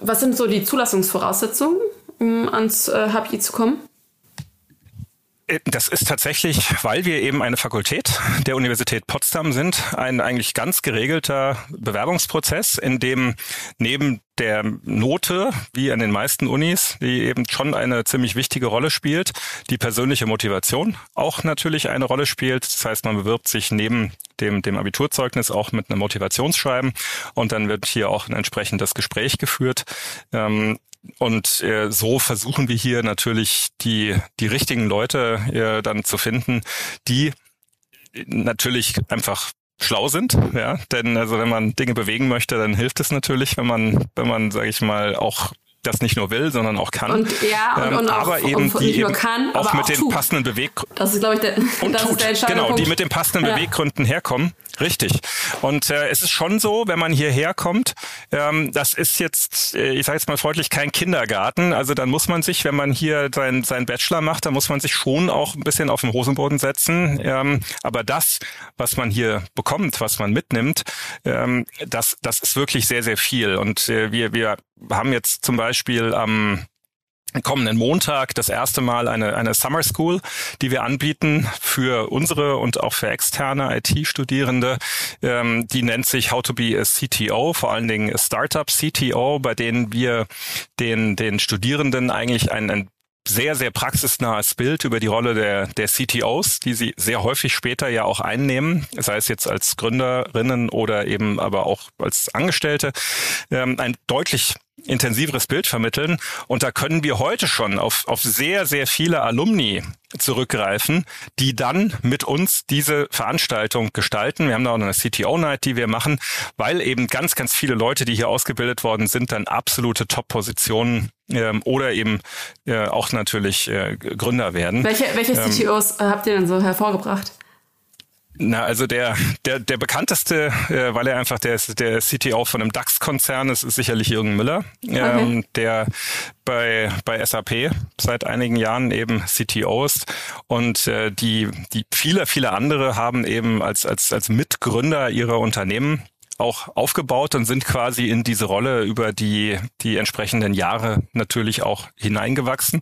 was sind so die Zulassungsvoraussetzungen, um ans äh, HPI zu kommen? Äh, das ist tatsächlich, weil wir eben eine Fakultät der Universität Potsdam sind, ein eigentlich ganz geregelter Bewerbungsprozess, in dem neben der Note, wie an den meisten Unis, die eben schon eine ziemlich wichtige Rolle spielt, die persönliche Motivation auch natürlich eine Rolle spielt. Das heißt, man bewirbt sich neben dem, dem Abiturzeugnis auch mit einem Motivationsschreiben und dann wird hier auch ein entsprechendes Gespräch geführt. Ähm, und äh, so versuchen wir hier natürlich die, die richtigen Leute äh, dann zu finden, die natürlich einfach schlau sind, ja, denn also wenn man Dinge bewegen möchte, dann hilft es natürlich, wenn man, wenn man, sage ich mal, auch das nicht nur will, sondern auch kann. Und, ja, und, ähm, und aber auch, eben die eben kann, auch mit auch den tut. passenden Beweggründen das ist glaube ich der, und das tut. ist der genau, die mit den passenden ja. Beweggründen herkommen. Richtig. Und äh, es ist schon so, wenn man hierher kommt, ähm, das ist jetzt, äh, ich sage jetzt mal freundlich, kein Kindergarten. Also dann muss man sich, wenn man hier sein, sein Bachelor macht, dann muss man sich schon auch ein bisschen auf den Hosenboden setzen. Ähm, aber das, was man hier bekommt, was man mitnimmt, ähm, das, das ist wirklich sehr, sehr viel. Und äh, wir, wir haben jetzt zum Beispiel am kommenden Montag das erste Mal eine, eine Summer School, die wir anbieten für unsere und auch für externe IT-Studierende. Ähm, die nennt sich How to be a CTO, vor allen Dingen Startup CTO, bei denen wir den, den Studierenden eigentlich ein, ein sehr, sehr praxisnahes Bild über die Rolle der, der CTOs, die sie sehr häufig später ja auch einnehmen, sei es jetzt als Gründerinnen oder eben aber auch als Angestellte, ähm, ein deutlich intensiveres Bild vermitteln. Und da können wir heute schon auf, auf sehr, sehr viele Alumni zurückgreifen, die dann mit uns diese Veranstaltung gestalten. Wir haben da auch eine CTO-Night, die wir machen, weil eben ganz, ganz viele Leute, die hier ausgebildet worden sind, dann absolute Top-Positionen ähm, oder eben äh, auch natürlich äh, Gründer werden. Welche, welche CTOs ähm, habt ihr denn so hervorgebracht? Na, also der, der, der bekannteste, äh, weil er einfach der, der CTO von einem DAX-Konzern ist, ist sicherlich Jürgen Müller, ähm, okay. der bei, bei SAP seit einigen Jahren eben CTO ist. Und äh, die, die viele, viele andere haben eben als, als, als Mitgründer ihrer Unternehmen auch aufgebaut und sind quasi in diese Rolle über die, die entsprechenden Jahre natürlich auch hineingewachsen.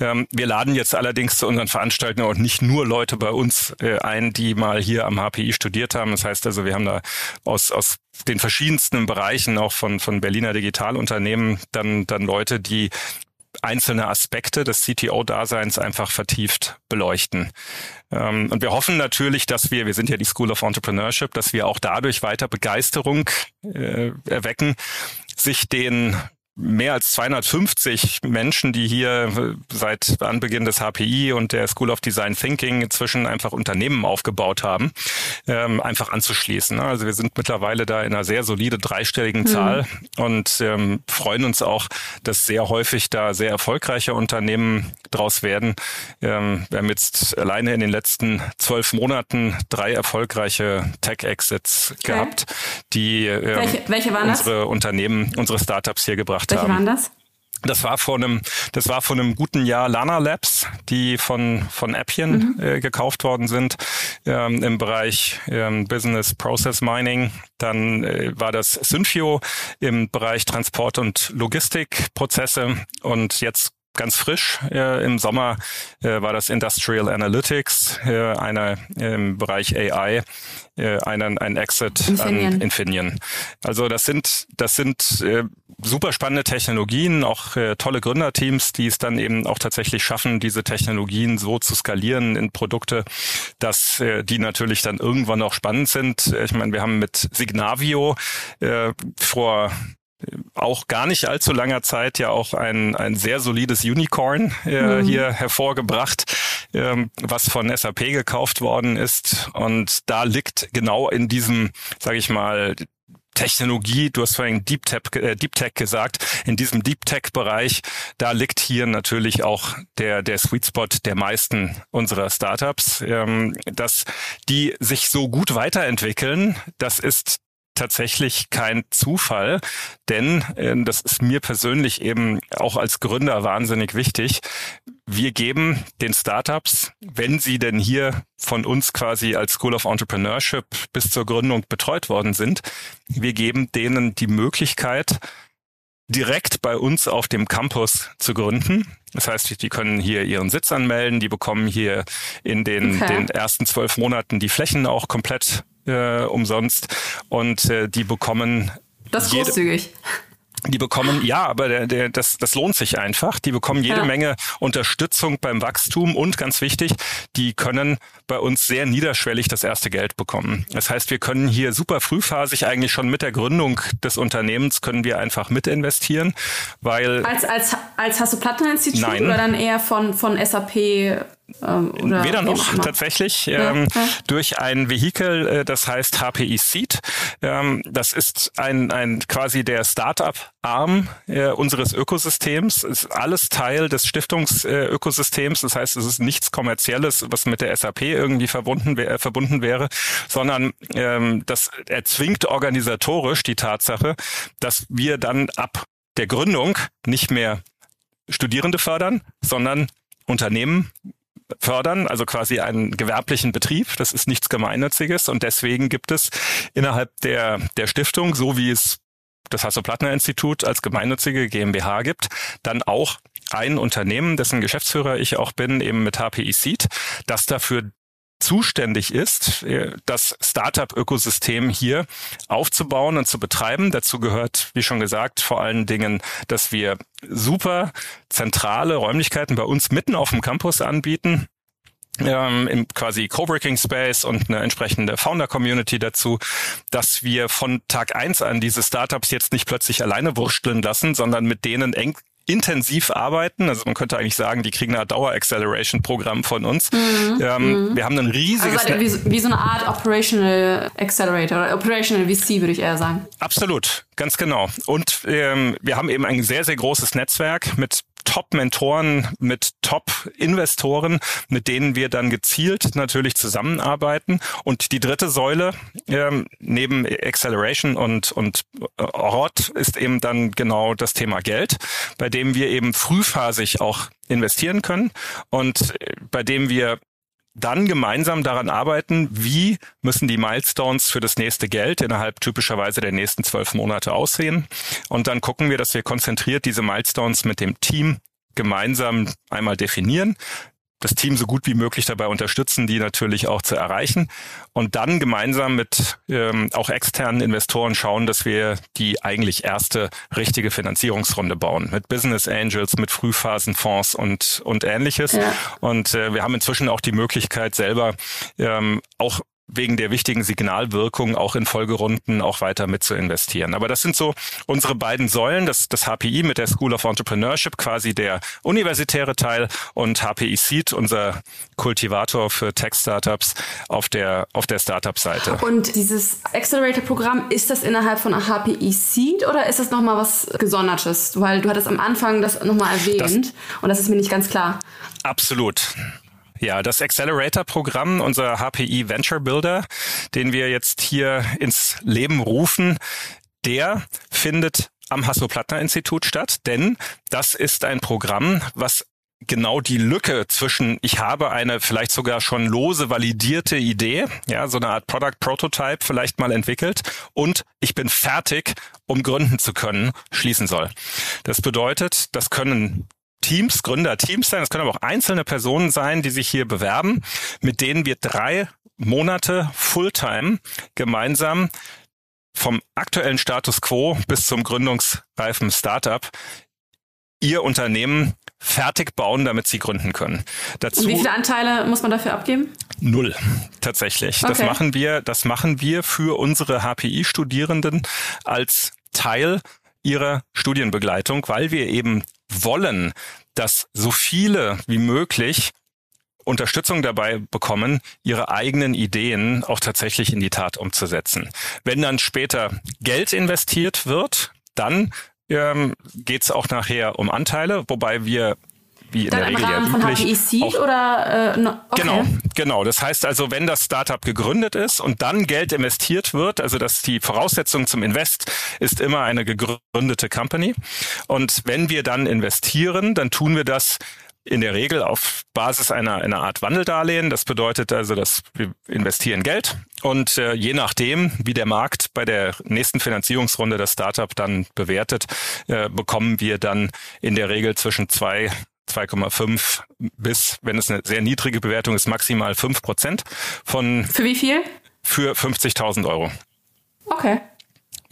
Ähm, wir laden jetzt allerdings zu unseren Veranstaltungen auch nicht nur Leute bei uns äh, ein, die mal hier am HPI studiert haben. Das heißt also, wir haben da aus, aus den verschiedensten Bereichen auch von, von Berliner Digitalunternehmen dann, dann Leute, die einzelne Aspekte des CTO-Daseins einfach vertieft beleuchten. Ähm, und wir hoffen natürlich, dass wir, wir sind ja die School of Entrepreneurship, dass wir auch dadurch weiter Begeisterung äh, erwecken, sich den mehr als 250 Menschen, die hier seit Anbeginn des HPI und der School of Design Thinking inzwischen einfach Unternehmen aufgebaut haben, ähm, einfach anzuschließen. Also wir sind mittlerweile da in einer sehr solide dreistelligen mhm. Zahl und ähm, freuen uns auch, dass sehr häufig da sehr erfolgreiche Unternehmen draus werden. Ähm, wir haben jetzt alleine in den letzten zwölf Monaten drei erfolgreiche Tech-Exits okay. gehabt, die ähm, welche, welche unsere das? Unternehmen, unsere Startups hier gebracht welche haben. Welche waren das? Das war vor einem, das war vor einem guten Jahr Lana Labs, die von von Appian mhm. äh, gekauft worden sind ähm, im Bereich ähm, Business Process Mining. Dann äh, war das Synfio im Bereich Transport und Logistikprozesse und jetzt ganz frisch. Äh, Im Sommer äh, war das Industrial Analytics, äh, einer im Bereich AI, äh, einen, ein Exit Infineon. an Infineon. Also das sind das sind äh, super spannende Technologien, auch äh, tolle Gründerteams, die es dann eben auch tatsächlich schaffen, diese Technologien so zu skalieren in Produkte, dass äh, die natürlich dann irgendwann auch spannend sind. Ich meine, wir haben mit Signavio äh, vor auch gar nicht allzu langer Zeit ja auch ein, ein sehr solides Unicorn äh, mhm. hier hervorgebracht, ähm, was von SAP gekauft worden ist. Und da liegt genau in diesem, sage ich mal, Technologie, du hast vorhin Deep Tech, äh, Deep Tech gesagt, in diesem Deep Tech Bereich, da liegt hier natürlich auch der, der Sweet Spot der meisten unserer Startups, ähm, dass die sich so gut weiterentwickeln, das ist tatsächlich kein Zufall, denn äh, das ist mir persönlich eben auch als Gründer wahnsinnig wichtig. Wir geben den Startups, wenn sie denn hier von uns quasi als School of Entrepreneurship bis zur Gründung betreut worden sind, wir geben denen die Möglichkeit, direkt bei uns auf dem Campus zu gründen. Das heißt, die können hier ihren Sitz anmelden, die bekommen hier in den, okay. den ersten zwölf Monaten die Flächen auch komplett äh, umsonst und äh, die bekommen. Das ist großzügig. Die bekommen, ja, aber der, der, das, das lohnt sich einfach. Die bekommen jede ja. Menge Unterstützung beim Wachstum und ganz wichtig, die können bei uns sehr niederschwellig das erste Geld bekommen. Das heißt, wir können hier super frühphasig eigentlich schon mit der Gründung des Unternehmens können wir einfach mit investieren, weil als als als hast du Plattner-Institut oder dann eher von von SAP ähm, Weder noch tatsächlich ähm, ja. durch ein Vehikel, äh, das heißt HPI Seed. Ähm, das ist ein, ein quasi der Startup-Arm äh, unseres Ökosystems. Ist alles Teil des Stiftungsökosystems. das heißt, es ist nichts Kommerzielles, was mit der SAP irgendwie verbunden, wär, verbunden wäre, sondern ähm, das erzwingt organisatorisch die Tatsache, dass wir dann ab der Gründung nicht mehr Studierende fördern, sondern Unternehmen fördern, also quasi einen gewerblichen Betrieb. Das ist nichts Gemeinnütziges und deswegen gibt es innerhalb der, der Stiftung, so wie es das Hasso-Plattner-Institut als gemeinnützige GmbH gibt, dann auch ein Unternehmen, dessen Geschäftsführer ich auch bin, eben mit HPI Seed, das dafür zuständig ist, äh, das Startup-Ökosystem hier aufzubauen und zu betreiben. Dazu gehört, wie schon gesagt, vor allen Dingen, dass wir super zentrale Räumlichkeiten bei uns mitten auf dem Campus anbieten ähm, im quasi Coworking Space und eine entsprechende Founder Community dazu, dass wir von Tag eins an diese Startups jetzt nicht plötzlich alleine wursteln lassen, sondern mit denen eng intensiv arbeiten. Also man könnte eigentlich sagen, die kriegen ein Dauer-Acceleration-Programm von uns. Mhm. Ähm, mhm. Wir haben ein riesiges... Also wie, wie, so eine Art Operational Accelerator oder Operational VC, würde ich eher sagen. Absolut, ganz genau. Und ähm, wir haben eben ein sehr, sehr großes Netzwerk mit Top-Mentoren, mit Top-Investoren, mit denen wir dann gezielt natürlich zusammenarbeiten. Und die dritte Säule ähm, neben Acceleration und, und Ort ist eben dann genau das Thema Geld, bei dem wir eben frühphasig auch investieren können und äh, bei dem wir dann gemeinsam daran arbeiten, wie müssen die Milestones für das nächste Geld innerhalb typischerweise der nächsten zwölf Monate aussehen. Und dann gucken wir, dass wir konzentriert diese Milestones mit dem Team gemeinsam einmal definieren, das Team so gut wie möglich dabei unterstützen, die natürlich auch zu erreichen und dann gemeinsam mit ähm, auch externen Investoren schauen, dass wir die eigentlich erste richtige Finanzierungsrunde bauen mit Business Angels, mit Frühphasenfonds und und ähnliches. Ja. Und äh, wir haben inzwischen auch die Möglichkeit selber ähm, auch wegen der wichtigen Signalwirkung auch in Folgerunden auch weiter mit zu investieren. Aber das sind so unsere beiden Säulen, das, das HPI mit der School of Entrepreneurship, quasi der universitäre Teil und HPI Seed, unser Kultivator für Tech-Startups auf der, auf der Startup-Seite. Und dieses Accelerator-Programm, ist das innerhalb von HPI Seed oder ist das nochmal was Gesondertes? Weil du hattest am Anfang das nochmal erwähnt das, und das ist mir nicht ganz klar. Absolut. Ja, das Accelerator-Programm, unser HPI Venture Builder, den wir jetzt hier ins Leben rufen, der findet am Hasso-Plattner-Institut statt, denn das ist ein Programm, was genau die Lücke zwischen ich habe eine vielleicht sogar schon lose validierte Idee, ja, so eine Art Product Prototype vielleicht mal entwickelt und ich bin fertig, um gründen zu können, schließen soll. Das bedeutet, das können Teams, Gründerteams sein. Es können aber auch einzelne Personen sein, die sich hier bewerben, mit denen wir drei Monate Fulltime gemeinsam vom aktuellen Status quo bis zum gründungsreifen Startup ihr Unternehmen fertig bauen, damit sie gründen können. Dazu Und wie viele Anteile muss man dafür abgeben? Null, tatsächlich. Okay. Das machen wir, das machen wir für unsere HPI-Studierenden als Teil ihrer Studienbegleitung, weil wir eben wollen, dass so viele wie möglich Unterstützung dabei bekommen, ihre eigenen Ideen auch tatsächlich in die Tat umzusetzen. Wenn dann später Geld investiert wird, dann ähm, geht es auch nachher um Anteile, wobei wir wie in Dann der Regel ja HPI Seed oder äh, no, okay. genau genau das heißt also wenn das Startup gegründet ist und dann Geld investiert wird also dass die Voraussetzung zum Invest ist immer eine gegründete Company und wenn wir dann investieren dann tun wir das in der Regel auf Basis einer, einer Art Wandeldarlehen. Das bedeutet also, dass wir investieren Geld und äh, je nachdem, wie der Markt bei der nächsten Finanzierungsrunde das Startup dann bewertet, äh, bekommen wir dann in der Regel zwischen zwei 2,5 bis, wenn es eine sehr niedrige Bewertung ist, maximal 5 Prozent von. Für wie viel? Für 50.000 Euro. Okay.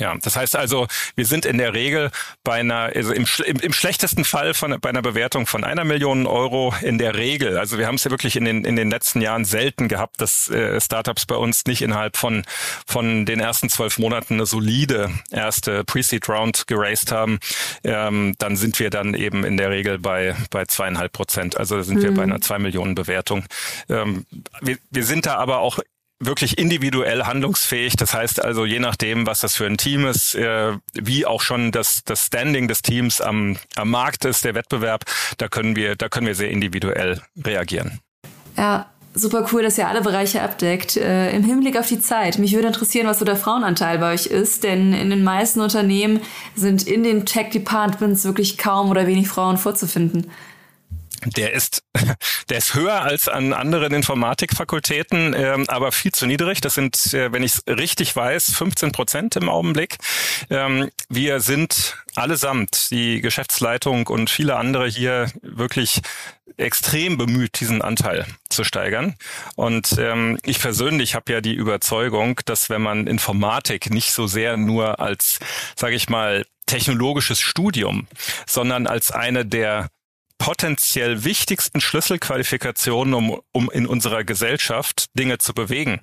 Ja, das heißt also, wir sind in der Regel bei einer, also im, im, im schlechtesten Fall von, bei einer Bewertung von einer Million Euro in der Regel. Also wir haben es ja wirklich in den, in den letzten Jahren selten gehabt, dass äh, Startups bei uns nicht innerhalb von, von den ersten zwölf Monaten eine solide erste Pre-Seed Round geraced haben. Ähm, dann sind wir dann eben in der Regel bei, bei zweieinhalb Prozent. Also sind mhm. wir bei einer zwei Millionen Bewertung. Ähm, wir, wir sind da aber auch wirklich individuell handlungsfähig. Das heißt also, je nachdem, was das für ein Team ist, äh, wie auch schon das, das Standing des Teams am, am Markt ist, der Wettbewerb, da können wir, da können wir sehr individuell reagieren. Ja, super cool, dass ihr alle Bereiche abdeckt. Äh, Im Hinblick auf die Zeit, mich würde interessieren, was so der Frauenanteil bei euch ist, denn in den meisten Unternehmen sind in den Tech-Departments wirklich kaum oder wenig Frauen vorzufinden. Der ist, (laughs) der ist höher als an anderen Informatikfakultäten, ähm, aber viel zu niedrig. Das sind, äh, wenn ich es richtig weiß, 15 Prozent im Augenblick. Ähm, wir sind allesamt, die Geschäftsleitung und viele andere hier wirklich extrem bemüht, diesen Anteil zu steigern. Und ähm, ich persönlich habe ja die Überzeugung, dass wenn man Informatik nicht so sehr nur als, sage ich mal, technologisches Studium, sondern als eine der potenziell wichtigsten Schlüsselqualifikationen, um, um in unserer Gesellschaft Dinge zu bewegen.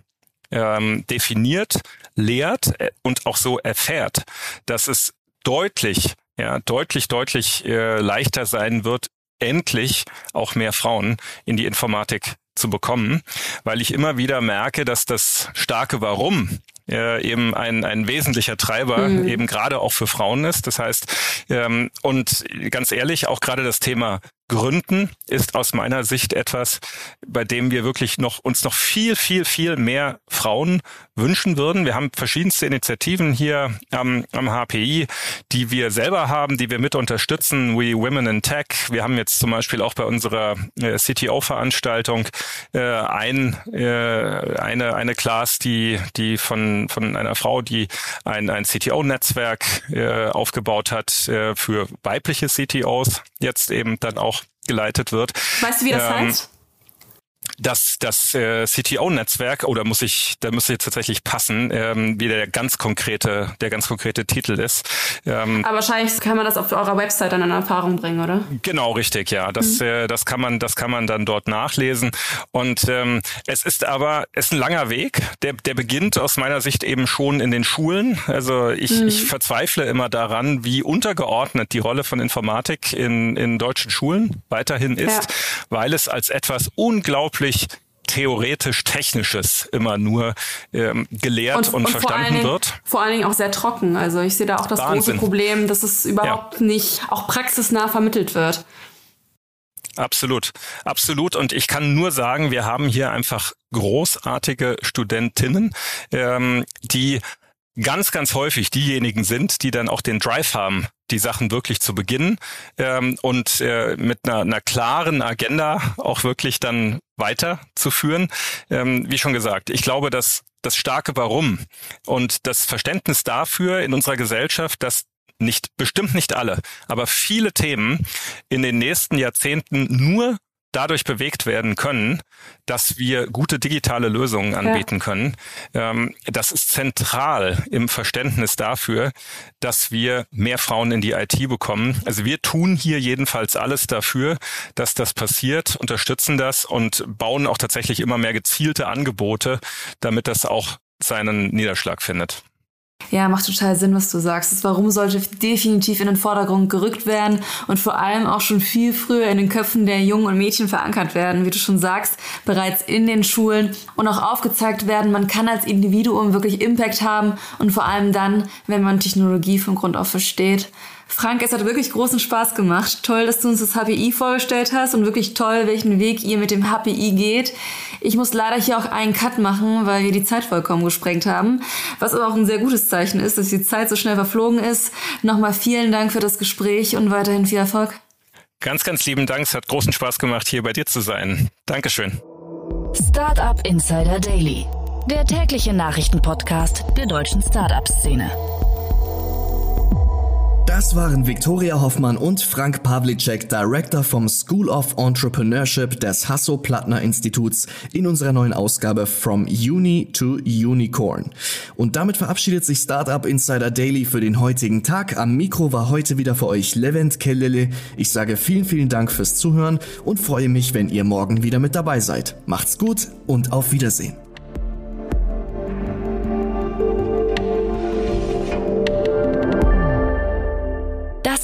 Ähm, definiert, lehrt äh, und auch so erfährt, dass es deutlich, ja, deutlich, deutlich äh, leichter sein wird, endlich auch mehr Frauen in die Informatik zu bekommen, weil ich immer wieder merke, dass das starke Warum äh, eben ein, ein wesentlicher Treiber mhm. eben gerade auch für Frauen ist. Das heißt, ähm, und ganz ehrlich, auch gerade das Thema Gründen ist aus meiner Sicht etwas, bei dem wir wirklich noch uns noch viel, viel, viel mehr Frauen wünschen würden. Wir haben verschiedenste Initiativen hier am, am HPI, die wir selber haben, die wir mit unterstützen. We Women in Tech. Wir haben jetzt zum Beispiel auch bei unserer äh, CTO-Veranstaltung äh, ein, äh, eine, eine Class, die, die von, von einer Frau, die ein, ein CTO-Netzwerk äh, aufgebaut hat äh, für weibliche CTOs, jetzt eben dann auch geleitet wird. Weißt du, wie das ähm, heißt? Das, das äh, CTO-Netzwerk, oder muss ich, da muss ich tatsächlich passen, ähm, wie der ganz konkrete, der ganz konkrete Titel ist. Ähm, Aber wahrscheinlich kann man das auf eurer Website dann in Erfahrung bringen, oder? Genau, richtig, ja. Das, mhm. äh, das kann man, das kann man dann dort nachlesen. Und ähm, es ist aber, es ist ein langer Weg. Der, der beginnt aus meiner Sicht eben schon in den Schulen. Also ich, mhm. ich verzweifle immer daran, wie untergeordnet die Rolle von Informatik in, in deutschen Schulen weiterhin ist, ja. weil es als etwas unglaublich wirklich theoretisch-technisches immer nur ähm, gelehrt und, und, und verstanden Dingen, wird. Vor allen Dingen auch sehr trocken. Also ich sehe da auch das Wahnsinn. große Problem, dass es überhaupt ja. nicht auch praxisnah vermittelt wird. Absolut, absolut. Und ich kann nur sagen, wir haben hier einfach großartige Studentinnen, ähm, die ganz, ganz häufig diejenigen sind, die dann auch den Drive haben, die Sachen wirklich zu beginnen ähm, und äh, mit einer, einer klaren Agenda auch wirklich dann weiterzuführen. Ähm, wie schon gesagt, ich glaube, dass das starke Warum und das Verständnis dafür in unserer Gesellschaft, dass nicht, bestimmt nicht alle, aber viele Themen in den nächsten Jahrzehnten nur dadurch bewegt werden können, dass wir gute digitale Lösungen anbieten ja. können. Ähm, das ist zentral im Verständnis dafür, dass wir mehr Frauen in die IT bekommen. Also wir tun hier jedenfalls alles dafür, dass das passiert, unterstützen das und bauen auch tatsächlich immer mehr gezielte Angebote, damit das auch seinen Niederschlag findet. Ja, macht total Sinn, was du sagst. Das Warum sollte definitiv in den Vordergrund gerückt werden und vor allem auch schon viel früher in den Köpfen der Jungen und Mädchen verankert werden, wie du schon sagst, bereits in den Schulen und auch aufgezeigt werden, man kann als Individuum wirklich Impact haben und vor allem dann, wenn man Technologie von Grund auf versteht. Frank, es hat wirklich großen Spaß gemacht. Toll, dass du uns das HPI vorgestellt hast und wirklich toll, welchen Weg ihr mit dem HPI geht. Ich muss leider hier auch einen Cut machen, weil wir die Zeit vollkommen gesprengt haben. Was aber auch ein sehr gutes Zeichen ist, dass die Zeit so schnell verflogen ist. Nochmal vielen Dank für das Gespräch und weiterhin viel Erfolg. Ganz, ganz lieben Dank. Es hat großen Spaß gemacht, hier bei dir zu sein. Dankeschön. Startup Insider Daily, der tägliche Nachrichtenpodcast der deutschen Startup-Szene. Das waren Viktoria Hoffmann und Frank Pavlicek, Director vom School of Entrepreneurship des Hasso-Plattner Instituts in unserer neuen Ausgabe From Uni to Unicorn. Und damit verabschiedet sich Startup Insider Daily für den heutigen Tag. Am Mikro war heute wieder für euch Levent Kellele. Ich sage vielen, vielen Dank fürs Zuhören und freue mich, wenn ihr morgen wieder mit dabei seid. Macht's gut und auf Wiedersehen.